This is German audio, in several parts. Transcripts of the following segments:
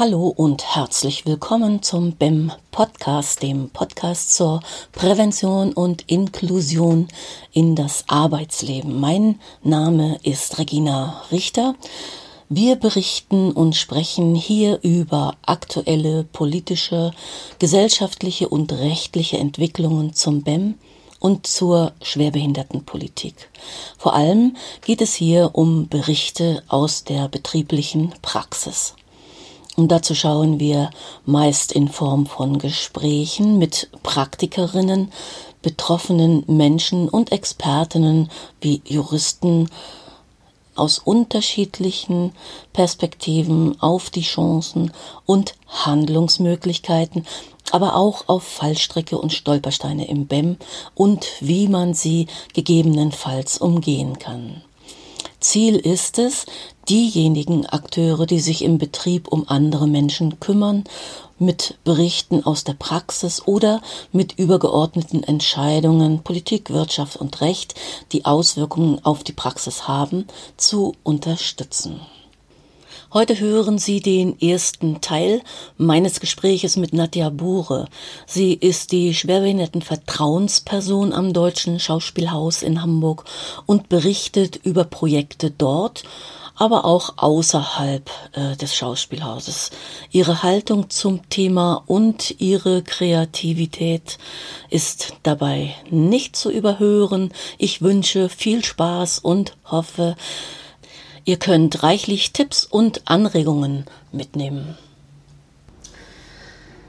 Hallo und herzlich willkommen zum BEM Podcast, dem Podcast zur Prävention und Inklusion in das Arbeitsleben. Mein Name ist Regina Richter. Wir berichten und sprechen hier über aktuelle politische, gesellschaftliche und rechtliche Entwicklungen zum BEM und zur Schwerbehindertenpolitik. Vor allem geht es hier um Berichte aus der betrieblichen Praxis. Und dazu schauen wir meist in Form von Gesprächen mit Praktikerinnen, betroffenen Menschen und Expertinnen wie Juristen aus unterschiedlichen Perspektiven auf die Chancen und Handlungsmöglichkeiten, aber auch auf Fallstricke und Stolpersteine im BEM und wie man sie gegebenenfalls umgehen kann. Ziel ist es, diejenigen Akteure, die sich im Betrieb um andere Menschen kümmern, mit Berichten aus der Praxis oder mit übergeordneten Entscheidungen Politik, Wirtschaft und Recht, die Auswirkungen auf die Praxis haben, zu unterstützen. Heute hören Sie den ersten Teil meines Gespräches mit Nadja Bure. Sie ist die Schwerbehindertenvertrauensperson am Deutschen Schauspielhaus in Hamburg und berichtet über Projekte dort, aber auch außerhalb äh, des Schauspielhauses. Ihre Haltung zum Thema und ihre Kreativität ist dabei nicht zu überhören. Ich wünsche viel Spaß und hoffe, Ihr könnt reichlich Tipps und Anregungen mitnehmen.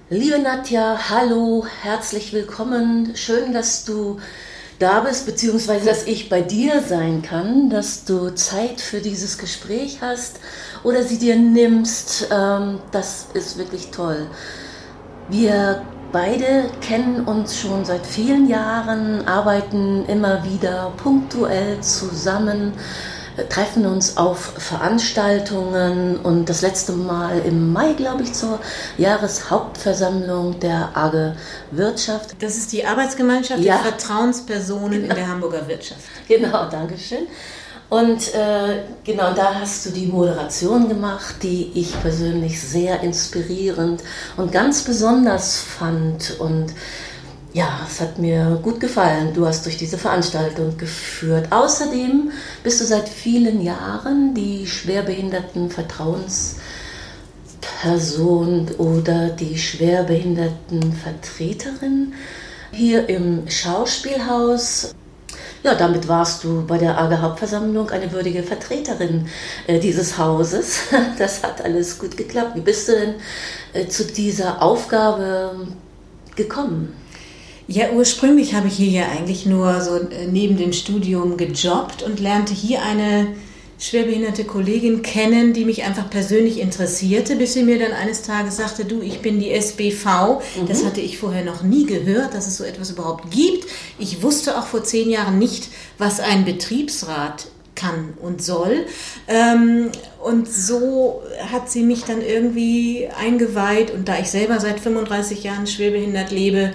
Liebe Nadja, hallo, herzlich willkommen. Schön, dass du da bist, beziehungsweise dass ich bei dir sein kann, dass du Zeit für dieses Gespräch hast oder sie dir nimmst. Ähm, das ist wirklich toll. Wir beide kennen uns schon seit vielen Jahren, arbeiten immer wieder punktuell zusammen treffen uns auf Veranstaltungen und das letzte Mal im Mai, glaube ich, zur Jahreshauptversammlung der AGE Wirtschaft. Das ist die Arbeitsgemeinschaft ja. der Vertrauenspersonen genau. in der Hamburger Wirtschaft. Genau, danke schön. Und äh, genau, da hast du die Moderation gemacht, die ich persönlich sehr inspirierend und ganz besonders fand. Und ja, es hat mir gut gefallen. Du hast durch diese Veranstaltung geführt. Außerdem bist du seit vielen Jahren die schwerbehinderten Vertrauensperson oder die schwerbehinderten Vertreterin hier im Schauspielhaus. Ja, damit warst du bei der AGE Hauptversammlung eine würdige Vertreterin äh, dieses Hauses. Das hat alles gut geklappt. Wie bist du denn äh, zu dieser Aufgabe gekommen? Ja, ursprünglich habe ich hier ja eigentlich nur so äh, neben dem Studium gejobbt und lernte hier eine schwerbehinderte Kollegin kennen, die mich einfach persönlich interessierte, bis sie mir dann eines Tages sagte, du, ich bin die SBV. Mhm. Das hatte ich vorher noch nie gehört, dass es so etwas überhaupt gibt. Ich wusste auch vor zehn Jahren nicht, was ein Betriebsrat kann und soll. Ähm, und so hat sie mich dann irgendwie eingeweiht und da ich selber seit 35 Jahren schwerbehindert lebe,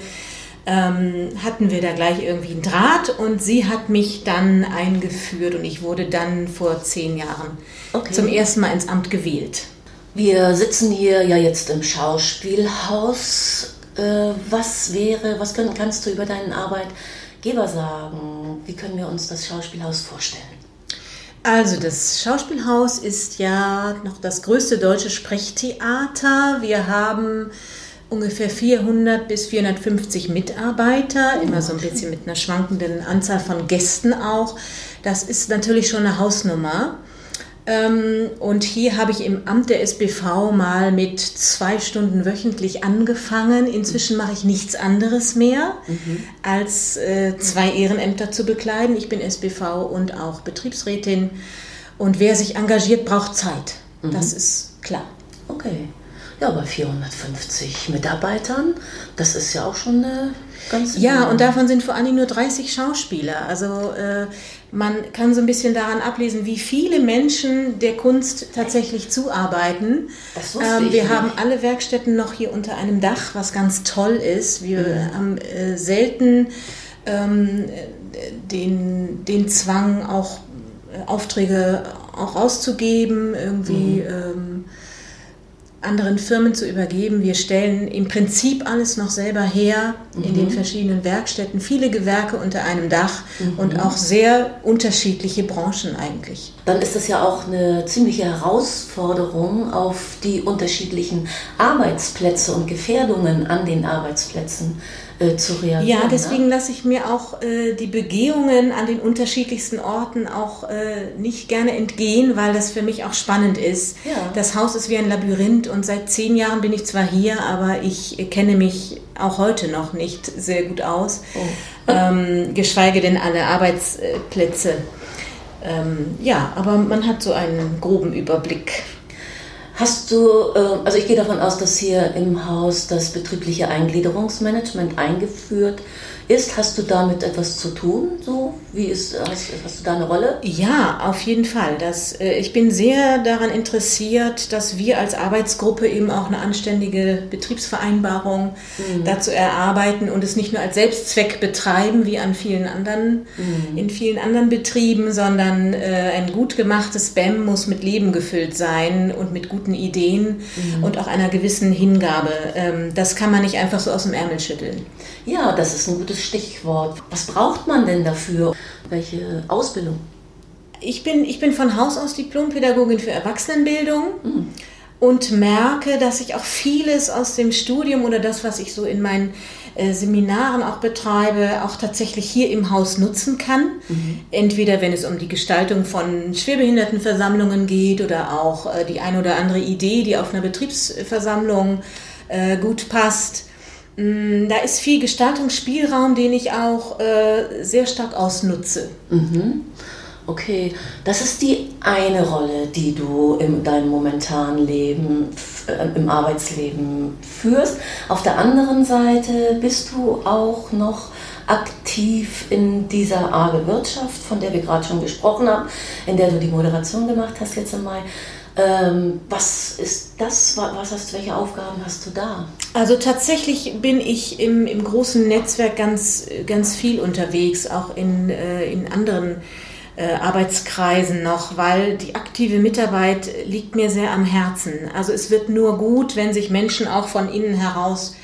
ähm, hatten wir da gleich irgendwie einen Draht und sie hat mich dann eingeführt und ich wurde dann vor zehn Jahren okay. zum ersten Mal ins Amt gewählt. Wir sitzen hier ja jetzt im Schauspielhaus. Äh, was wäre, was können, kannst du über deinen Arbeitgeber sagen? Wie können wir uns das Schauspielhaus vorstellen? Also das Schauspielhaus ist ja noch das größte deutsche Sprechtheater. Wir haben ungefähr 400 bis 450 Mitarbeiter, immer so ein bisschen mit einer schwankenden Anzahl von Gästen auch. Das ist natürlich schon eine Hausnummer. Ähm, und hier habe ich im Amt der SBV mal mit zwei Stunden wöchentlich angefangen. Inzwischen mache ich nichts anderes mehr, mhm. als äh, zwei Ehrenämter zu bekleiden. Ich bin SBV und auch Betriebsrätin. Und wer sich engagiert, braucht Zeit. Mhm. Das ist klar. Okay. Ja, bei 450 Mitarbeitern, das ist ja auch schon eine ganz. Ja, und davon sind vor allem nur 30 Schauspieler. Also äh, man kann so ein bisschen daran ablesen, wie viele Menschen der Kunst tatsächlich zuarbeiten. Das ähm, wir nicht. haben alle Werkstätten noch hier unter einem Dach, was ganz toll ist. Wir mhm. haben äh, selten ähm, den, den Zwang, auch äh, Aufträge auch auszugeben, irgendwie. Mhm. Ähm, anderen Firmen zu übergeben. Wir stellen im Prinzip alles noch selber her mhm. in den verschiedenen Werkstätten, viele Gewerke unter einem Dach mhm. und auch sehr unterschiedliche Branchen eigentlich. Dann ist das ja auch eine ziemliche Herausforderung auf die unterschiedlichen Arbeitsplätze und Gefährdungen an den Arbeitsplätzen äh, zu reagieren. Ja, deswegen ne? lasse ich mir auch äh, die Begehungen an den unterschiedlichsten Orten auch äh, nicht gerne entgehen, weil das für mich auch spannend ist. Ja. Das Haus ist wie ein Labyrinth und seit zehn Jahren bin ich zwar hier, aber ich kenne mich auch heute noch nicht sehr gut aus, oh. ähm, geschweige denn alle Arbeitsplätze. Ähm, ja, aber man hat so einen groben Überblick. Hast du, ähm, also ich gehe davon aus, dass hier im Haus das betriebliche Eingliederungsmanagement eingeführt ist. Hast du damit etwas zu tun? So, wie ist, hast, hast du da eine Rolle? Ja, auf jeden Fall. Das, äh, ich bin sehr daran interessiert, dass wir als Arbeitsgruppe eben auch eine anständige Betriebsvereinbarung mhm. dazu erarbeiten und es nicht nur als Selbstzweck betreiben, wie an vielen anderen, mhm. in vielen anderen Betrieben, sondern äh, ein gut gemachtes BEM muss mit Leben gefüllt sein und mit guten Ideen mhm. und auch einer gewissen Hingabe. Ähm, das kann man nicht einfach so aus dem Ärmel schütteln. Ja, das ist ein gutes Stichwort. Was braucht man denn dafür? Welche Ausbildung? Ich bin, ich bin von Haus aus Diplompädagogin für Erwachsenenbildung. Mhm und merke, dass ich auch vieles aus dem Studium oder das, was ich so in meinen äh, Seminaren auch betreibe, auch tatsächlich hier im Haus nutzen kann. Mhm. Entweder wenn es um die Gestaltung von Schwerbehindertenversammlungen geht oder auch äh, die eine oder andere Idee, die auf einer Betriebsversammlung äh, gut passt. Mm, da ist viel Gestaltungsspielraum, den ich auch äh, sehr stark ausnutze. Mhm. Okay, das ist die eine Rolle, die du in deinem momentanen Leben, äh, im Arbeitsleben führst. Auf der anderen Seite bist du auch noch aktiv in dieser arge Wirtschaft, von der wir gerade schon gesprochen haben, in der du die Moderation gemacht hast jetzt im Mai. Ähm, was ist das? Was hast, welche Aufgaben hast du da? Also tatsächlich bin ich im, im großen Netzwerk ganz, ganz viel unterwegs, auch in, äh, in anderen äh, Arbeitskreisen noch, weil die aktive Mitarbeit liegt mir sehr am Herzen. Also es wird nur gut, wenn sich Menschen auch von innen heraus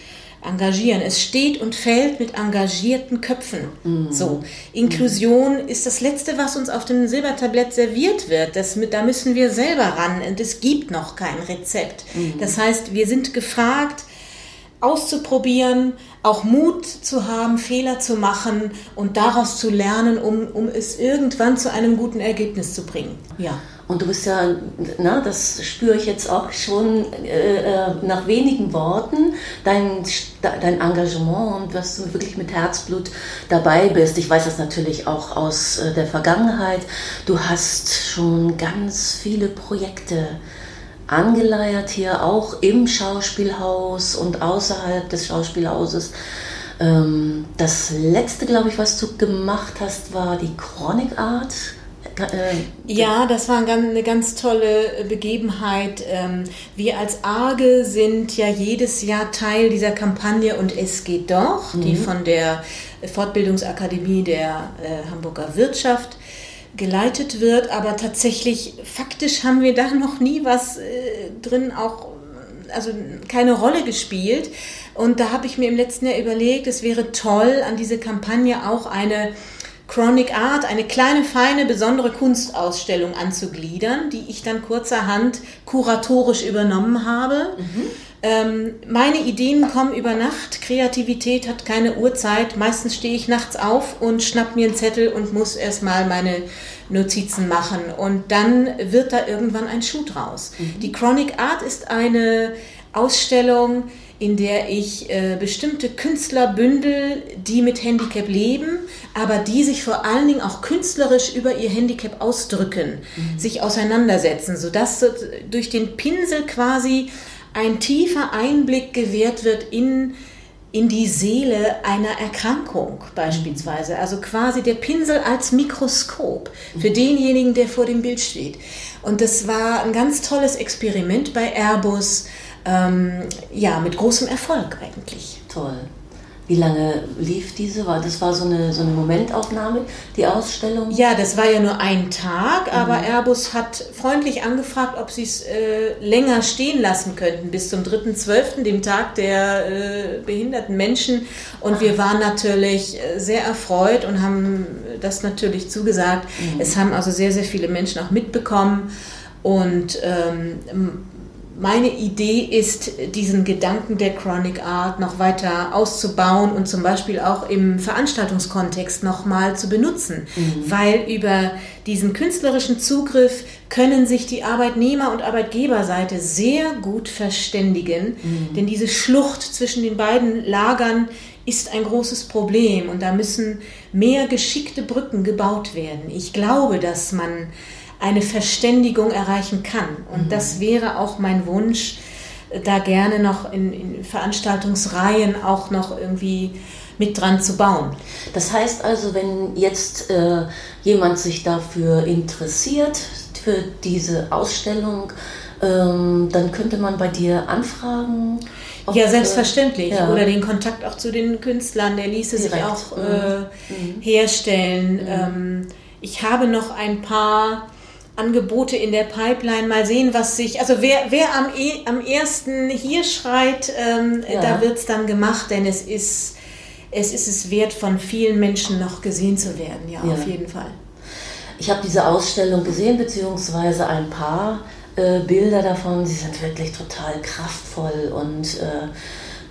engagieren. Es steht und fällt mit engagierten Köpfen. Mhm. So. Inklusion mhm. ist das Letzte, was uns auf dem Silbertablett serviert wird. Das, da müssen wir selber ran und es gibt noch kein Rezept. Mhm. Das heißt, wir sind gefragt, auszuprobieren, auch Mut zu haben, Fehler zu machen und daraus zu lernen, um, um es irgendwann zu einem guten Ergebnis zu bringen. Ja. Und du bist ja, na, das spüre ich jetzt auch schon äh, äh, nach wenigen Worten, dein, dein Engagement und dass du wirklich mit Herzblut dabei bist. Ich weiß das natürlich auch aus äh, der Vergangenheit. Du hast schon ganz viele Projekte angeleiert hier, auch im Schauspielhaus und außerhalb des Schauspielhauses. Ähm, das letzte, glaube ich, was du gemacht hast, war die Chronic Art. Äh, ja, das war eine ganz tolle Begebenheit. Ähm, wir als ARGE sind ja jedes Jahr Teil dieser Kampagne und es geht doch, mhm. die von der Fortbildungsakademie der äh, Hamburger Wirtschaft geleitet wird, aber tatsächlich faktisch haben wir da noch nie was äh, drin auch also keine Rolle gespielt und da habe ich mir im letzten Jahr überlegt, es wäre toll an diese Kampagne auch eine Chronic Art, eine kleine, feine, besondere Kunstausstellung anzugliedern, die ich dann kurzerhand kuratorisch übernommen habe. Mhm. Ähm, meine Ideen kommen über Nacht, Kreativität hat keine Uhrzeit. Meistens stehe ich nachts auf und schnapp mir einen Zettel und muss erstmal meine Notizen machen. Und dann wird da irgendwann ein Schuh draus. Mhm. Die Chronic Art ist eine Ausstellung, in der ich äh, bestimmte Künstler bündel, die mit Handicap leben, aber die sich vor allen Dingen auch künstlerisch über ihr Handicap ausdrücken, mhm. sich auseinandersetzen, sodass durch den Pinsel quasi ein tiefer Einblick gewährt wird in, in die Seele einer Erkrankung beispielsweise. Also quasi der Pinsel als Mikroskop für denjenigen, der vor dem Bild steht. Und das war ein ganz tolles Experiment bei Airbus ähm, ja, mit großem Erfolg eigentlich. Toll. Wie lange lief diese? Das war so eine, so eine Momentaufnahme, die Ausstellung? Ja, das war ja nur ein Tag, mhm. aber Airbus hat freundlich angefragt, ob sie es äh, länger stehen lassen könnten, bis zum 3.12., dem Tag der äh, behinderten Menschen. Und Ach. wir waren natürlich äh, sehr erfreut und haben das natürlich zugesagt. Mhm. Es haben also sehr, sehr viele Menschen auch mitbekommen. Und ähm, meine Idee ist, diesen Gedanken der Chronic Art noch weiter auszubauen und zum Beispiel auch im Veranstaltungskontext nochmal zu benutzen, mhm. weil über diesen künstlerischen Zugriff können sich die Arbeitnehmer- und Arbeitgeberseite sehr gut verständigen, mhm. denn diese Schlucht zwischen den beiden Lagern ist ein großes Problem und da müssen mehr geschickte Brücken gebaut werden. Ich glaube, dass man eine Verständigung erreichen kann. Und mhm. das wäre auch mein Wunsch, da gerne noch in, in, Veranstaltungsreihen auch noch irgendwie mit dran zu bauen. Das heißt also, wenn jetzt äh, jemand sich dafür interessiert, für diese Ausstellung, ähm, dann könnte man bei dir anfragen. ja, selbstverständlich. Ja. Oder den Kontakt auch zu den Künstlern, der ließe Direkt. sich auch äh, mhm. herstellen. Mhm. Ähm, ich habe noch ein paar Angebote in der Pipeline. Mal sehen, was sich. Also wer, wer am, e, am ersten hier schreit, ähm, ja. da wird es dann gemacht, denn es ist, es ist es wert, von vielen Menschen noch gesehen zu werden, ja, ja. auf jeden Fall. Ich habe diese Ausstellung gesehen, beziehungsweise ein paar äh, Bilder davon. Sie sind wirklich total kraftvoll und äh,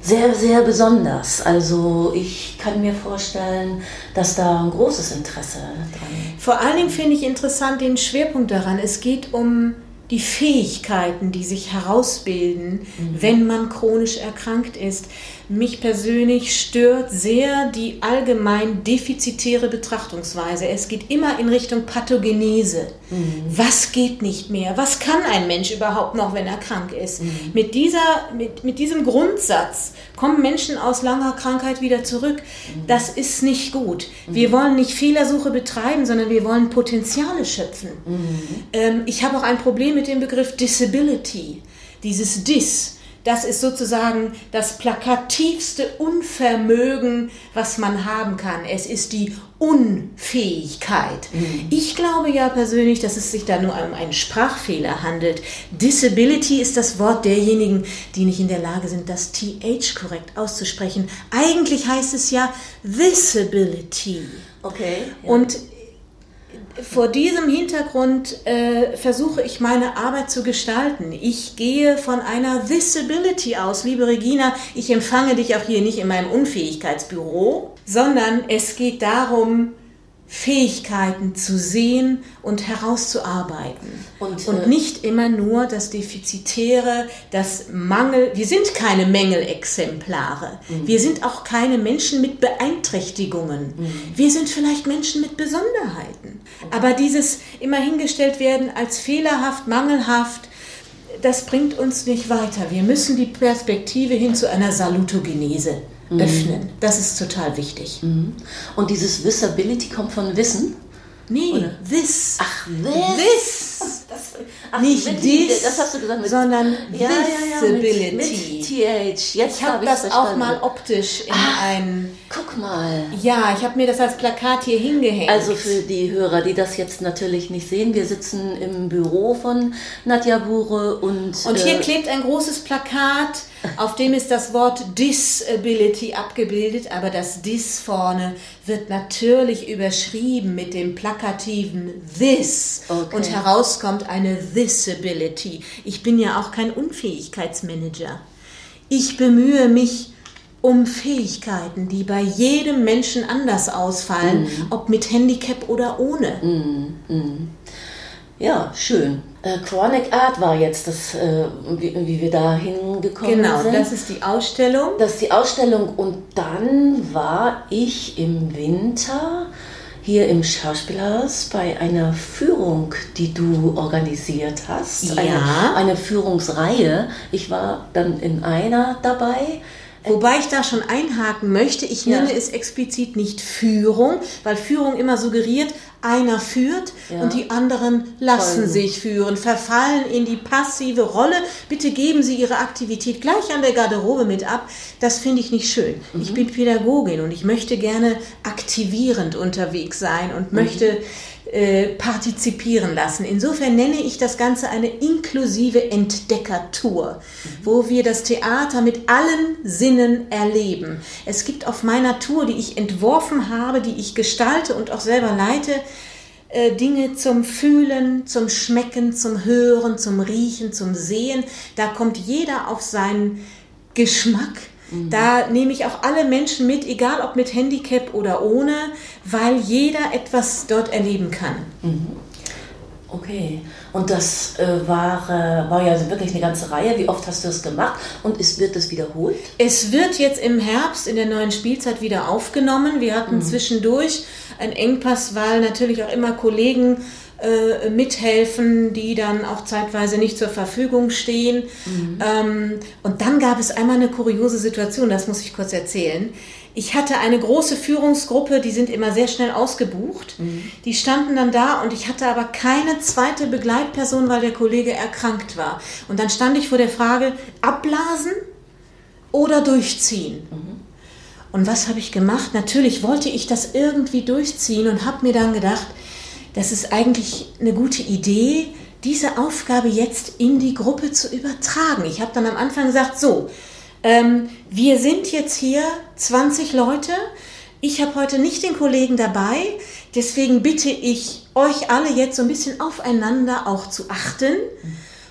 sehr, sehr besonders. Also ich kann mir vorstellen, dass da ein großes Interesse dran ist. Vor allen Dingen finde ich interessant den Schwerpunkt daran. Es geht um die Fähigkeiten, die sich herausbilden, mhm. wenn man chronisch erkrankt ist. Mich persönlich stört sehr die allgemein defizitäre Betrachtungsweise. Es geht immer in Richtung Pathogenese. Mhm. Was geht nicht mehr? Was kann ein Mensch überhaupt noch, wenn er krank ist? Mhm. Mit, dieser, mit, mit diesem Grundsatz kommen Menschen aus langer Krankheit wieder zurück. Mhm. Das ist nicht gut. Mhm. Wir wollen nicht Fehlersuche betreiben, sondern wir wollen Potenziale schöpfen. Mhm. Ähm, ich habe auch ein Problem mit dem Begriff Disability. Dieses Dis das ist sozusagen das plakativste Unvermögen, was man haben kann. Es ist die Unfähigkeit. Mhm. Ich glaube ja persönlich, dass es sich da nur um einen Sprachfehler handelt. Disability ist das Wort derjenigen, die nicht in der Lage sind, das TH korrekt auszusprechen. Eigentlich heißt es ja Visibility. Okay. Ja. Und vor diesem Hintergrund äh, versuche ich meine Arbeit zu gestalten. Ich gehe von einer Visibility aus. Liebe Regina, ich empfange dich auch hier nicht in meinem Unfähigkeitsbüro, sondern es geht darum, Fähigkeiten zu sehen und herauszuarbeiten. Und, und, äh, nicht immer nur das Defizitäre, das Mangel. Wir sind keine Mängelexemplare. Mhm. Wir sind auch keine Menschen mit Beeinträchtigungen. Mhm. Wir sind vielleicht Menschen mit Besonderheiten. Okay. Aber dieses immer hingestellt werden als fehlerhaft, mangelhaft, das bringt uns nicht weiter. Wir müssen die Perspektive hin zu einer Salutogenese mhm. öffnen. Das ist total wichtig. Mhm. Und dieses Visibility kommt von Wissen? Nee, Oder? this. Ach, this. this. Das, ach, Nicht mit, this, das hast du gesagt, mit, sondern ja, visibility. Ja, mit, mit TH. Jetzt ich habe hab das verstanden. auch mal optisch in ach, ein. Guck mal. Ja, ich habe mir das als Plakat hier hingehängt. Also für die Hörer, die das jetzt natürlich nicht sehen, wir sitzen im Büro von Nadja Bure und. Und hier äh, klebt ein großes Plakat auf dem ist das Wort Disability abgebildet, aber das Dis vorne wird natürlich überschrieben mit dem plakativen This okay. und herauskommt eine Disability. Ich bin ja auch kein Unfähigkeitsmanager. Ich bemühe mich um Fähigkeiten, die bei jedem Menschen anders ausfallen, mm. ob mit Handicap oder ohne. Mm, mm. Ja, schön. Äh, Chronic Art war jetzt das, äh, wie, wie, wir da hingekommen genau, sind. Genau, das ist die Ausstellung. Das ist die Ausstellung und dann war ich im Winter hier im Schauspielhaus bei einer Führung, die du organisiert hast. Ja. Eine, eine Führungsreihe. Ich war dann in einer dabei. Wobei ich da schon einhaken möchte, ich nenne ja. es explizit nicht Führung, weil Führung immer suggeriert, einer führt ja. und die anderen lassen Folgen. sich führen, verfallen in die passive Rolle. Bitte geben Sie Ihre Aktivität gleich an der Garderobe mit ab. Das finde ich nicht schön. Mhm. Ich bin Pädagogin und ich möchte gerne aktivierend unterwegs sein und mhm. möchte äh, partizipieren lassen. Insofern nenne ich das Ganze eine inklusive Entdeckertour, mhm. wo wir das Theater mit allen Sinnen erleben. Es gibt auf meiner Tour, die ich entworfen habe, die ich gestalte und auch selber leite, äh, Dinge zum Fühlen, zum Schmecken, zum Hören, zum Riechen, zum Sehen. Da kommt jeder auf seinen Geschmack da nehme ich auch alle Menschen mit, egal ob mit Handicap oder ohne, weil jeder etwas dort erleben kann. Mhm. Okay, und das äh, war, äh, war ja wirklich eine ganze Reihe. Wie oft hast du das gemacht und ist, wird das wiederholt? Es wird jetzt im Herbst in der neuen Spielzeit wieder aufgenommen. Wir hatten mhm. zwischendurch einen Engpass, weil natürlich auch immer Kollegen äh, mithelfen, die dann auch zeitweise nicht zur Verfügung stehen. Mhm. Ähm, und dann gab es einmal eine kuriose Situation, das muss ich kurz erzählen. Ich hatte eine große Führungsgruppe, die sind immer sehr schnell ausgebucht. Mhm. Die standen dann da und ich hatte aber keine zweite Begleitperson, weil der Kollege erkrankt war. Und dann stand ich vor der Frage, abblasen oder durchziehen. Mhm. Und was habe ich gemacht? Natürlich wollte ich das irgendwie durchziehen und habe mir dann gedacht, das ist eigentlich eine gute Idee, diese Aufgabe jetzt in die Gruppe zu übertragen. Ich habe dann am Anfang gesagt, so, ähm, wir sind jetzt hier 20 Leute. Ich habe heute nicht den Kollegen dabei, deswegen bitte ich euch alle jetzt so ein bisschen aufeinander auch zu achten.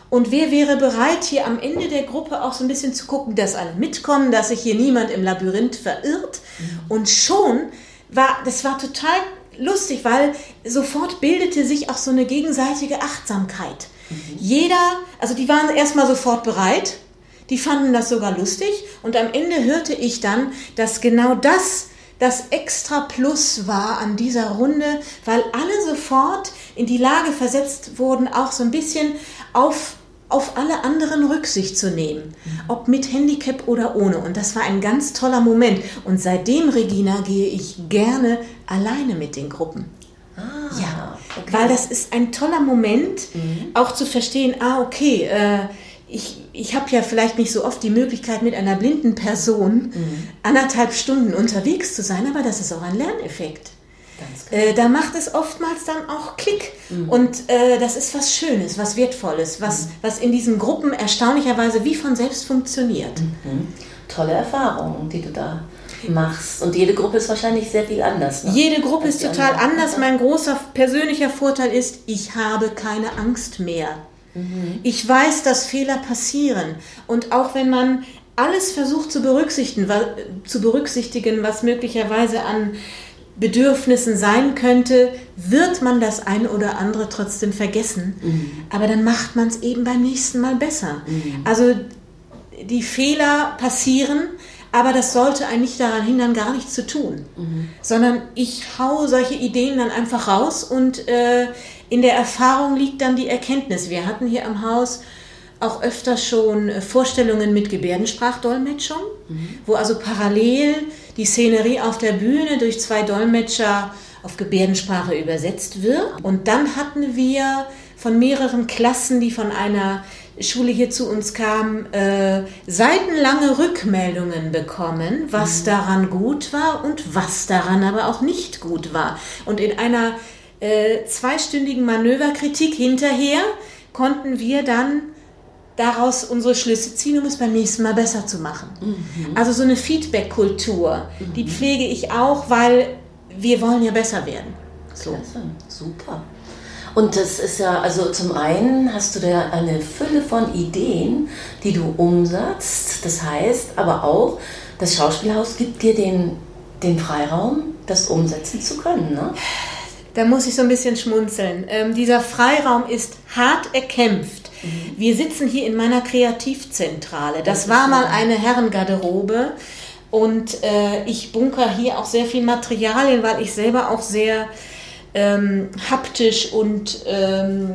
Und wer wäre bereit, hier am Ende der Gruppe auch so ein bisschen zu gucken, dass alle mitkommen, dass sich hier niemand im Labyrinth verirrt? Und schon war, das war total lustig, weil sofort bildete sich auch so eine gegenseitige Achtsamkeit. Mhm. Jeder, also die waren erstmal sofort bereit, die fanden das sogar lustig und am Ende hörte ich dann, dass genau das das extra Plus war an dieser Runde, weil alle sofort in die Lage versetzt wurden, auch so ein bisschen auf auf alle anderen Rücksicht zu nehmen, ob mit Handicap oder ohne. Und das war ein ganz toller Moment. Und seitdem, Regina, gehe ich gerne alleine mit den Gruppen. Ah, ja, okay. weil das ist ein toller Moment, mhm. auch zu verstehen, ah, okay, äh, ich, ich habe ja vielleicht nicht so oft die Möglichkeit, mit einer blinden Person mhm. anderthalb Stunden unterwegs zu sein, aber das ist auch ein Lerneffekt. Äh, da macht es oftmals dann auch Klick. Mhm. Und äh, das ist was Schönes, was Wertvolles, was, mhm. was in diesen Gruppen erstaunlicherweise wie von selbst funktioniert. Mhm. Tolle Erfahrungen, die du da machst. Und jede Gruppe ist wahrscheinlich sehr viel anders. Ne? Jede Gruppe ist total anders. Mein großer persönlicher Vorteil ist, ich habe keine Angst mehr. Mhm. Ich weiß, dass Fehler passieren. Und auch wenn man alles versucht zu berücksichtigen, zu berücksichtigen was möglicherweise an Bedürfnissen sein könnte, wird man das ein oder andere trotzdem vergessen. Mhm. Aber dann macht man es eben beim nächsten Mal besser. Mhm. Also die Fehler passieren, aber das sollte einen nicht daran hindern, gar nichts zu tun. Mhm. Sondern ich hau solche Ideen dann einfach raus und äh, in der Erfahrung liegt dann die Erkenntnis. Wir hatten hier am Haus auch öfter schon Vorstellungen mit Gebärdensprachdolmetschung, mhm. wo also parallel die Szenerie auf der Bühne durch zwei Dolmetscher auf Gebärdensprache übersetzt wird. Und dann hatten wir von mehreren Klassen, die von einer Schule hier zu uns kamen, äh, seitenlange Rückmeldungen bekommen, was mhm. daran gut war und was daran aber auch nicht gut war. Und in einer äh, zweistündigen Manöverkritik hinterher konnten wir dann daraus unsere Schlüsse ziehen, um es beim nächsten Mal besser zu machen. Mhm. Also so eine Feedback-Kultur, mhm. die pflege ich auch, weil wir wollen ja besser werden. So. Klasse, super. Und das ist ja, also zum einen hast du da eine Fülle von Ideen, die du umsetzt. Das heißt aber auch, das Schauspielhaus gibt dir den, den Freiraum, das umsetzen zu können. Ne? Da muss ich so ein bisschen schmunzeln. Ähm, dieser Freiraum ist hart erkämpft. Mhm. Wir sitzen hier in meiner Kreativzentrale. Das, das war mal eine Herrengarderobe. Und äh, ich bunker hier auch sehr viel Materialien, weil ich selber auch sehr ähm, haptisch und ähm,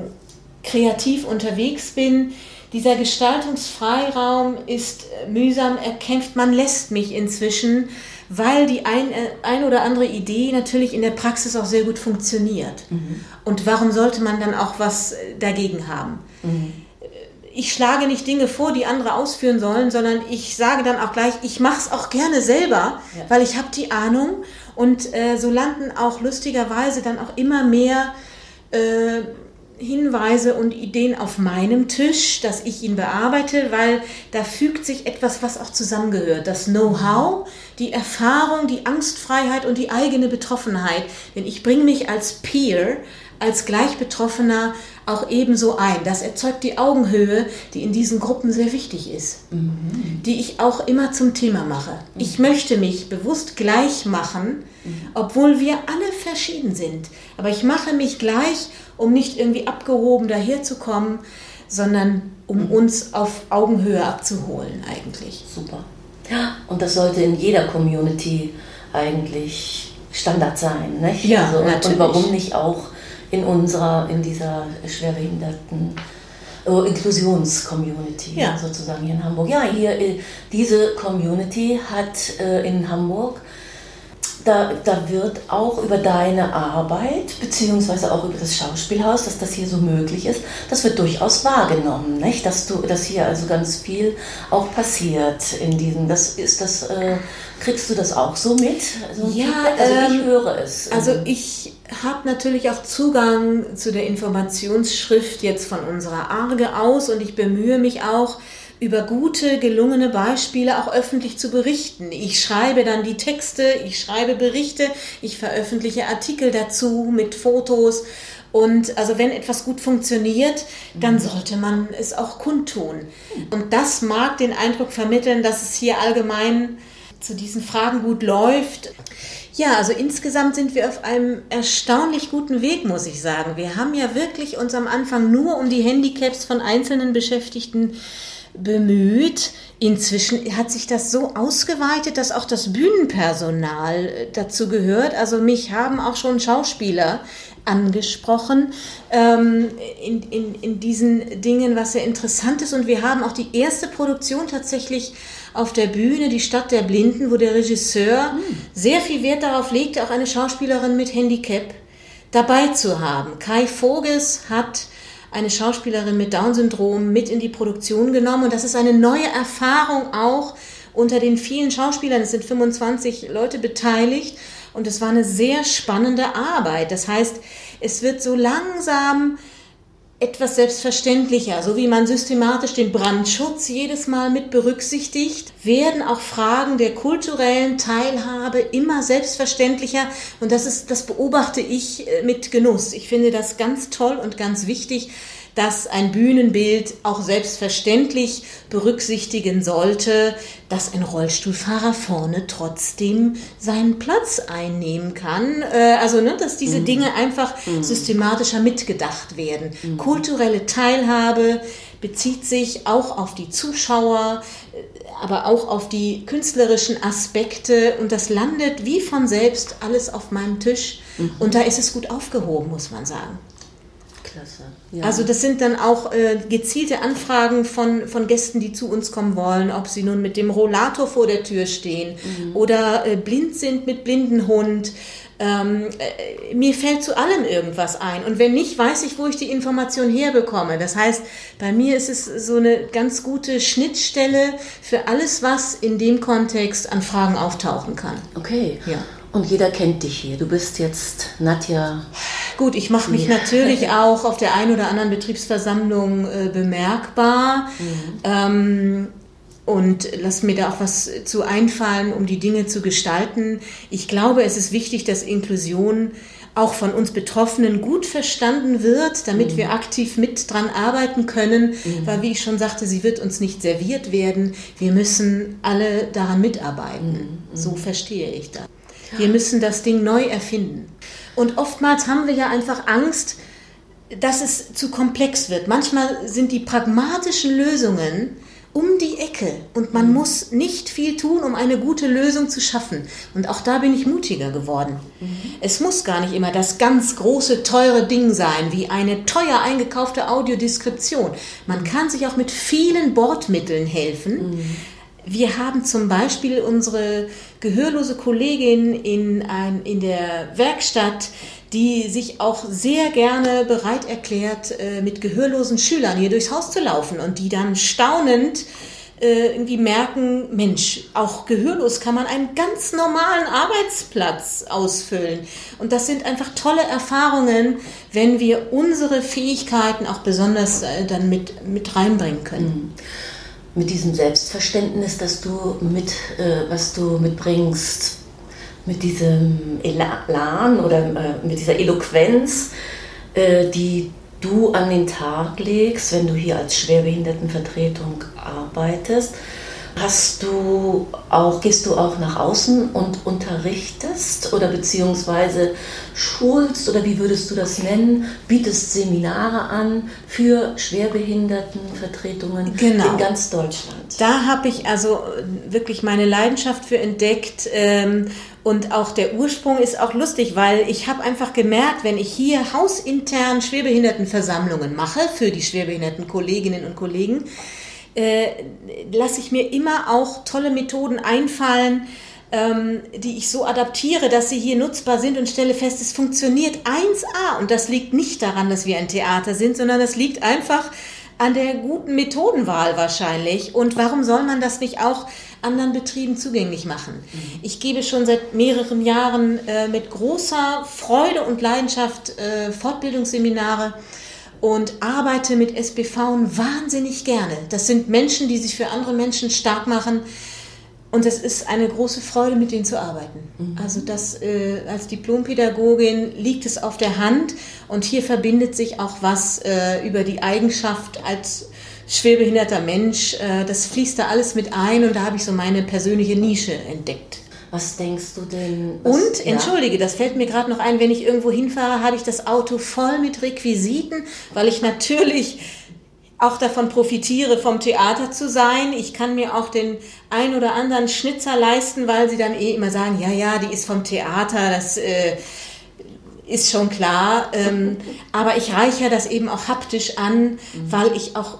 kreativ unterwegs bin. Dieser Gestaltungsfreiraum ist mühsam erkämpft. Man lässt mich inzwischen, weil die ein, äh, ein oder andere Idee natürlich in der Praxis auch sehr gut funktioniert. Mhm. Und warum sollte man dann auch was dagegen haben? Mhm ich schlage nicht Dinge vor, die andere ausführen sollen, sondern ich sage dann auch gleich, ich mache es auch gerne selber, ja. weil ich habe die Ahnung. Und äh, so landen auch lustigerweise dann auch immer mehr äh, Hinweise und Ideen auf meinem Tisch, dass ich ihn bearbeite, weil da fügt sich etwas, was auch zusammengehört. Das Know-how, die Erfahrung, die Angstfreiheit und die eigene Betroffenheit. Denn ich bringe mich als Peer, als Gleichbetroffener auch ebenso ein. Das erzeugt die Augenhöhe, die in diesen Gruppen sehr wichtig ist, mhm. die ich auch immer zum Thema mache. Mhm. Ich möchte mich bewusst gleich machen, mhm. obwohl wir alle verschieden sind. Aber ich mache mich gleich, um nicht irgendwie abgehoben daherzukommen, sondern um mhm. uns auf Augenhöhe abzuholen eigentlich. Super. Ja, und das sollte in jeder Community eigentlich Standard sein, nicht? Ja, also, natürlich. Und warum nicht auch in unserer, in dieser schwerbehinderten oh, Inklusions-Community ja. sozusagen hier in Hamburg. Ja, hier äh, diese Community hat äh, in Hamburg da, da wird auch über deine Arbeit, beziehungsweise auch über das Schauspielhaus, dass das hier so möglich ist, das wird durchaus wahrgenommen, nicht? Dass, du, dass hier also ganz viel auch passiert in diesem, das ist das, äh, kriegst du das auch so mit? Also, ja, also ähm, ich höre es. Also ich habe natürlich auch Zugang zu der Informationsschrift jetzt von unserer Arge aus und ich bemühe mich auch, über gute, gelungene Beispiele auch öffentlich zu berichten. Ich schreibe dann die Texte, ich schreibe Berichte, ich veröffentliche Artikel dazu mit Fotos. Und also wenn etwas gut funktioniert, dann mhm. sollte man es auch kundtun. Und das mag den Eindruck vermitteln, dass es hier allgemein zu diesen Fragen gut läuft. Ja, also insgesamt sind wir auf einem erstaunlich guten Weg, muss ich sagen. Wir haben ja wirklich uns am Anfang nur um die Handicaps von einzelnen Beschäftigten bemüht. Inzwischen hat sich das so ausgeweitet, dass auch das Bühnenpersonal äh, dazu gehört. Also mich haben auch schon Schauspieler angesprochen ähm, in, in, in diesen Dingen, was sehr interessant ist. Und wir haben auch die erste Produktion tatsächlich auf der Bühne, die Stadt der Blinden, wo der Regisseur mhm. sehr viel Wert darauf legte, auch eine Schauspielerin mit Handicap dabei zu haben. Kai Voges hat eine Schauspielerin mit Down-Syndrom mit in die Produktion genommen. Und das ist eine neue Erfahrung auch unter den vielen Schauspielern. Es sind 25 Leute beteiligt. Und es war eine sehr spannende Arbeit. Das heißt, es wird so langsam etwas selbstverständlicher, so wie man systematisch den Brandschutz jedes Mal mit berücksichtigt, werden auch Fragen der kulturellen Teilhabe immer selbstverständlicher und das ist das beobachte ich äh, mit Genuss. Ich finde das ganz toll und ganz wichtig, dass ein Bühnenbild auch selbstverständlich berücksichtigen sollte, dass ein Rollstuhlfahrer vorne trotzdem seinen Platz einnehmen kann. Äh, also, ne, dass diese mhm. Dinge einfach mhm. systematischer mitgedacht werden. Mhm. Kulturelle Teilhabe bezieht sich auch auf die Zuschauer, äh, aber auch auf die künstlerischen Aspekte und das landet wie von selbst alles auf meinem Tisch. Mhm. Und da ist es gut aufgehoben, muss man sagen. Klasse. Ja. Also das sind dann auch äh, gezielte Anfragen von, von Gästen, die zu uns kommen wollen, ob sie nun mit dem Rollator vor der Tür stehen mhm. oder äh, blind sind mit Blindenhund. Ähm, äh, mir fällt zu allem irgendwas ein. Und wenn nicht, weiß ich, wo ich die Information herbekomme. Das heißt, bei mir ist es so eine ganz gute Schnittstelle für alles, was in dem Kontext an Fragen auftauchen kann. Okay. Ja. Und jeder kennt dich hier. Du bist jetzt Nadja. Gut, ich mache mich natürlich auch auf der einen oder anderen Betriebsversammlung äh, bemerkbar. Mhm. Ähm, und lass mir da auch was zu einfallen, um die Dinge zu gestalten. Ich glaube, es ist wichtig, dass Inklusion auch von uns Betroffenen gut verstanden wird, damit mhm. wir aktiv mit dran arbeiten können, mhm. weil wie ich schon sagte, sie wird uns nicht serviert werden. Wir müssen alle daran mitarbeiten. Mhm. So verstehe ich das. Wir müssen das Ding neu erfinden. Und oftmals haben wir ja einfach Angst, dass es zu komplex wird. Manchmal sind die pragmatischen Lösungen um die Ecke und man mhm. muss nicht viel tun, um eine gute Lösung zu schaffen. Und auch da bin ich mutiger geworden. Mhm. Es muss gar nicht immer das ganz große, teure Ding sein, wie eine teuer eingekaufte Audiodeskription. Man mhm. kann sich auch mit vielen Bordmitteln helfen. Mhm. Wir haben zum Beispiel unsere gehörlose Kollegin in, ein, in der Werkstatt, die sich auch sehr gerne bereit erklärt, äh, mit gehörlosen Schülern hier durchs Haus zu laufen und die dann staunend äh, irgendwie merken, Mensch, auch gehörlos kann man einen ganz normalen Arbeitsplatz ausfüllen. Und das sind einfach tolle Erfahrungen, wenn wir unsere Fähigkeiten auch besonders äh, dann mit, mit reinbringen können. Mhm. Mit diesem Selbstverständnis, das du mit, was du mitbringst, mit diesem Elan oder äh, mit dieser Eloquenz, äh, die du an den Tag legst, wenn du hier als Schwerbehindertenvertretung arbeitest. Hast du auch, gehst du auch nach außen und unterrichtest oder beziehungsweise schulst oder wie würdest du das nennen? Bietest Seminare an für Schwerbehindertenvertretungen genau. in ganz Deutschland. Da habe ich also wirklich meine Leidenschaft für entdeckt ähm, und auch der Ursprung ist auch lustig, weil ich habe einfach gemerkt, wenn ich hier hausintern Schwerbehindertenversammlungen mache für die schwerbehinderten Kolleginnen und Kollegen, äh, lasse ich mir immer auch tolle Methoden einfallen, ähm, die ich so adaptiere, dass sie hier nutzbar sind und stelle fest, es funktioniert 1a. Und das liegt nicht daran, dass wir ein Theater sind, sondern das liegt einfach an der guten Methodenwahl wahrscheinlich. Und warum soll man das nicht auch anderen Betrieben zugänglich machen? Mhm. Ich gebe schon seit mehreren Jahren äh, mit großer Freude und Leidenschaft äh, Fortbildungsseminare und arbeite mit SBV wahnsinnig gerne. Das sind Menschen, die sich für andere Menschen stark machen. Und es ist eine große Freude, mit denen zu arbeiten. Mhm. Also das äh, als Diplompädagogin liegt es auf der Hand und hier verbindet sich auch was äh, über die Eigenschaft als schwerbehinderter Mensch. Äh, das fließt da alles mit ein und da habe ich so meine persönliche Nische entdeckt. Was denkst du denn? Was, und, entschuldige, das fällt mir gerade noch ein, wenn ich irgendwo hinfahre, habe ich das Auto voll mit Requisiten, weil ich natürlich auch davon profitiere, vom Theater zu sein. Ich kann mir auch den ein oder anderen Schnitzer leisten, weil sie dann eh immer sagen, ja, ja, die ist vom Theater, das äh, ist schon klar. Ähm, aber ich reichere das eben auch haptisch an, mhm. weil ich auch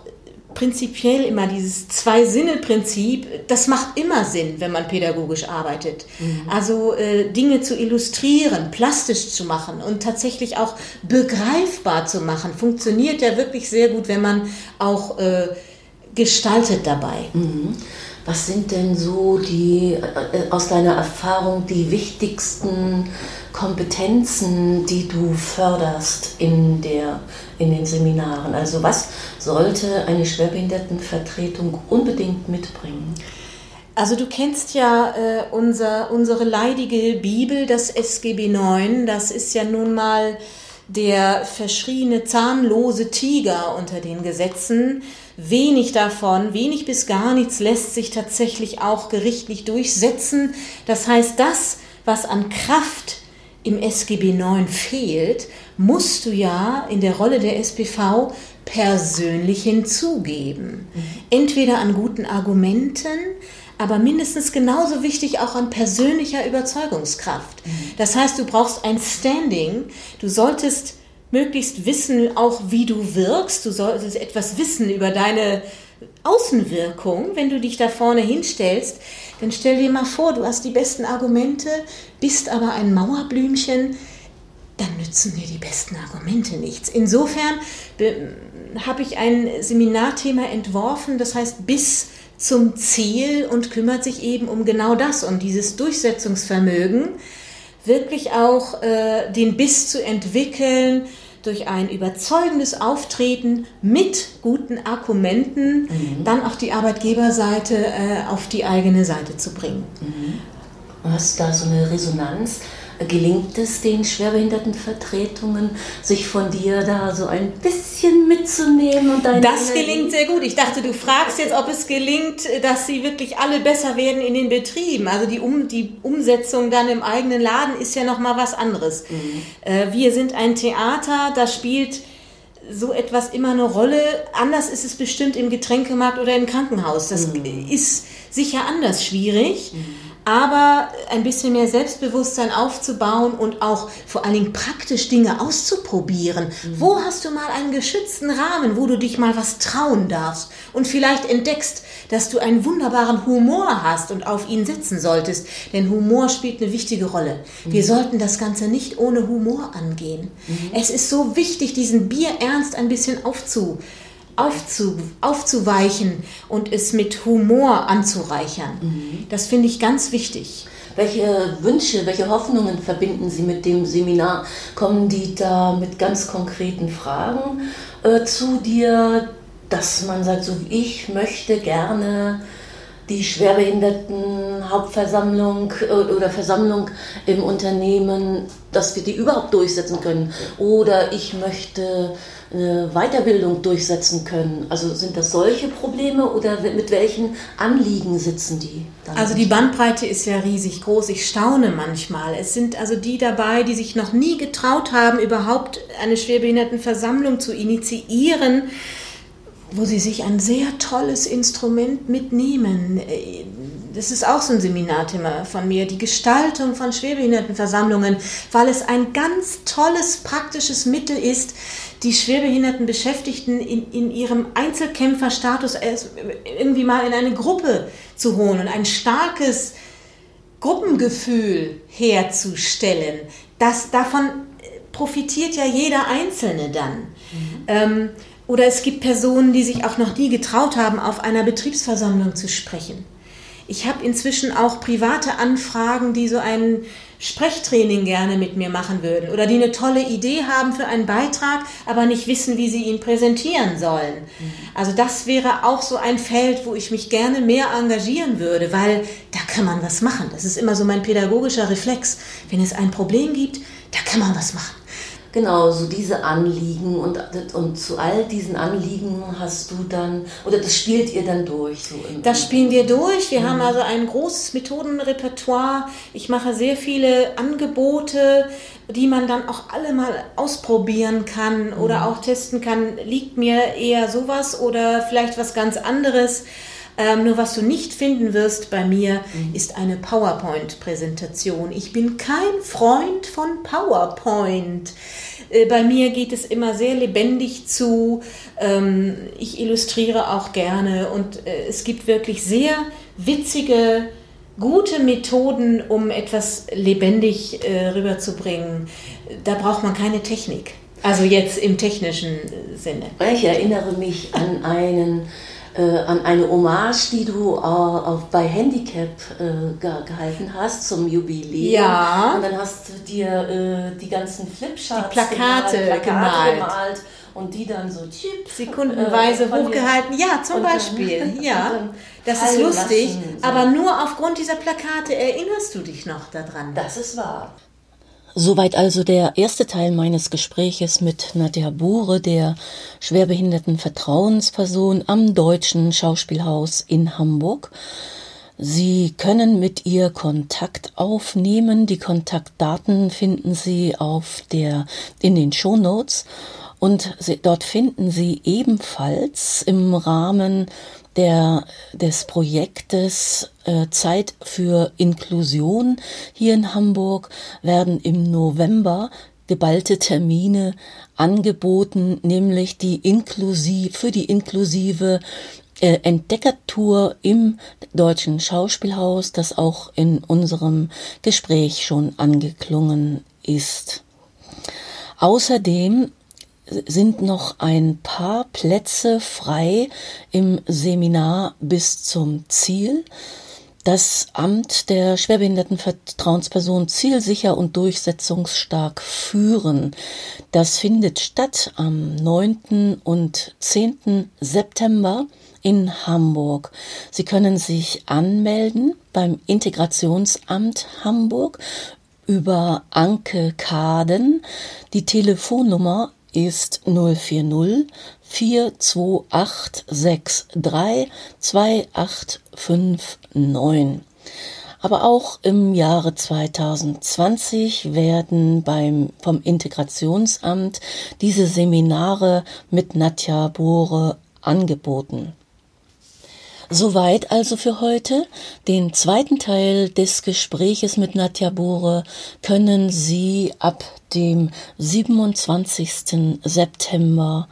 prinzipiell immer dieses Zwei-Sinne-Prinzip, das macht immer Sinn, wenn man pädagogisch arbeitet. Mhm. Also äh, Dinge zu illustrieren, plastisch zu machen und tatsächlich auch begreifbar zu machen, funktioniert ja wirklich sehr gut, wenn man auch äh, gestaltet dabei. Mhm. Was sind denn so die, äh, aus deiner Erfahrung, die wichtigsten Kompetenzen, die du förderst in, der, in den Seminaren? Also was sollte eine Schwerbehindertenvertretung unbedingt mitbringen? Also du kennst ja äh, unser, unsere leidige Bibel, das SGB 9, das ist ja nun mal der verschriene, zahnlose Tiger unter den Gesetzen. Wenig davon, wenig bis gar nichts lässt sich tatsächlich auch gerichtlich durchsetzen. Das heißt, das, was an Kraft im SGB 9 fehlt, musst du ja in der Rolle der SPV persönlich hinzugeben. Mhm. Entweder an guten Argumenten, aber mindestens genauso wichtig auch an persönlicher Überzeugungskraft. Mhm. Das heißt, du brauchst ein Standing, du solltest möglichst wissen, auch wie du wirkst, du solltest etwas wissen über deine Außenwirkung, wenn du dich da vorne hinstellst, dann stell dir mal vor, du hast die besten Argumente, bist aber ein Mauerblümchen, dann nützen dir die besten Argumente nichts. Insofern habe ich ein Seminarthema entworfen, das heißt bis zum Ziel und kümmert sich eben um genau das, um dieses Durchsetzungsvermögen, wirklich auch äh, den Biss zu entwickeln, durch ein überzeugendes Auftreten mit guten Argumenten mhm. dann auch die Arbeitgeberseite äh, auf die eigene Seite zu bringen. Mhm. Du hast da so eine Resonanz. Gelingt es den Schwerbehindertenvertretungen, sich von dir da so ein bisschen mitzunehmen? Und deine das gelingt sehr gut. Ich dachte, du fragst jetzt, ob es gelingt, dass sie wirklich alle besser werden in den Betrieben. Also die, um, die Umsetzung dann im eigenen Laden ist ja noch mal was anderes. Mhm. Äh, wir sind ein Theater, da spielt so etwas immer eine Rolle. Anders ist es bestimmt im Getränkemarkt oder im Krankenhaus. Das mhm. ist sicher anders schwierig. Mhm aber ein bisschen mehr Selbstbewusstsein aufzubauen und auch vor allen Dingen praktisch Dinge auszuprobieren. Mhm. Wo hast du mal einen geschützten Rahmen, wo du dich mal was trauen darfst und vielleicht entdeckst, dass du einen wunderbaren Humor hast und auf ihn setzen solltest, denn Humor spielt eine wichtige Rolle. Mhm. Wir sollten das Ganze nicht ohne Humor angehen. Mhm. Es ist so wichtig, diesen Bierernst ein bisschen aufzu aufzu, aufzuweichen und es mit Humor anzureichern. Mhm. Das finde ich ganz wichtig. Welche Wünsche, welche Hoffnungen verbinden Sie mit dem Seminar? Kommen die da mit ganz konkreten Fragen äh, zu dir, dass man sagt, so ich möchte gerne die Schwerbehindertenhauptversammlung oder Versammlung im Unternehmen, dass wir die überhaupt durchsetzen können. Oder ich möchte eine Weiterbildung durchsetzen können. Also sind das solche Probleme oder mit welchen Anliegen sitzen die? Also die Bandbreite ist ja riesig groß. Ich staune manchmal. Es sind also die dabei, die sich noch nie getraut haben, überhaupt eine Schwerbehindertenversammlung zu initiieren wo sie sich ein sehr tolles Instrument mitnehmen. Das ist auch so ein Seminarthema von mir, die Gestaltung von Schwerbehindertenversammlungen, weil es ein ganz tolles praktisches Mittel ist, die schwerbehinderten Beschäftigten in, in ihrem Einzelkämpferstatus irgendwie mal in eine Gruppe zu holen und ein starkes Gruppengefühl herzustellen. Das, davon profitiert ja jeder Einzelne dann. Mhm. Ähm, oder es gibt Personen, die sich auch noch nie getraut haben, auf einer Betriebsversammlung zu sprechen. Ich habe inzwischen auch private Anfragen, die so ein Sprechtraining gerne mit mir machen würden oder die eine tolle Idee haben für einen Beitrag, aber nicht wissen, wie sie ihn präsentieren sollen. Mhm. Also das wäre auch so ein Feld, wo ich mich gerne mehr engagieren würde, weil da kann man was machen. Das ist immer so mein pädagogischer Reflex. Wenn es ein Problem gibt, da kann man was machen. Genau, so diese Anliegen und, und zu all diesen Anliegen hast du dann, oder das spielt ihr dann durch? So das spielen wir durch. Wir mhm. haben also ein großes Methodenrepertoire. Ich mache sehr viele Angebote, die man dann auch alle mal ausprobieren kann oder mhm. auch testen kann. Liegt mir eher sowas oder vielleicht was ganz anderes? Ähm, nur was du nicht finden wirst bei mir, mhm. ist eine PowerPoint-Präsentation. Ich bin kein Freund von PowerPoint. Äh, bei mir geht es immer sehr lebendig zu. Ähm, ich illustriere auch gerne und äh, es gibt wirklich sehr witzige, gute Methoden, um etwas lebendig äh, rüberzubringen. Da braucht man keine Technik. Also jetzt im technischen Sinne. Ich erinnere mich an einen äh, an eine Hommage, die du äh, auf, bei Handicap äh, ge gehalten hast zum Jubiläum. Ja. Und dann hast du dir äh, die ganzen Flipcharts die Plakate, gemalt, Plakate gemalt. gemalt. und die dann so chip, sekundenweise hochgehalten. Ja, zum Beispiel. ja, das ist lustig. Lassen, so. Aber nur aufgrund dieser Plakate erinnerst du dich noch daran. Das ist wahr. Soweit also der erste Teil meines Gespräches mit Nadja Bure, der schwerbehinderten Vertrauensperson am Deutschen Schauspielhaus in Hamburg. Sie können mit ihr Kontakt aufnehmen. Die Kontaktdaten finden Sie auf der, in den Show Notes. Und dort finden Sie ebenfalls im Rahmen der, des Projektes äh, Zeit für Inklusion hier in Hamburg werden im November geballte Termine angeboten, nämlich die inklusiv, für die inklusive äh, Entdeckertour im Deutschen Schauspielhaus, das auch in unserem Gespräch schon angeklungen ist. Außerdem sind noch ein paar Plätze frei im Seminar bis zum Ziel. Das Amt der Schwerbehindertenvertrauensperson zielsicher und durchsetzungsstark führen. Das findet statt am 9. und 10. September in Hamburg. Sie können sich anmelden beim Integrationsamt Hamburg über Anke Kaden. Die Telefonnummer ist 040 42863 2859. Aber auch im Jahre 2020 werden beim, vom Integrationsamt diese Seminare mit Nadja Bohre angeboten. Soweit also für heute. Den zweiten Teil des Gespräches mit Nadja Bohre können Sie ab dem 27. September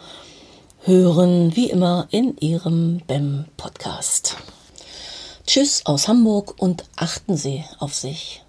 hören, wie immer in Ihrem BEM Podcast. Tschüss aus Hamburg und achten Sie auf sich.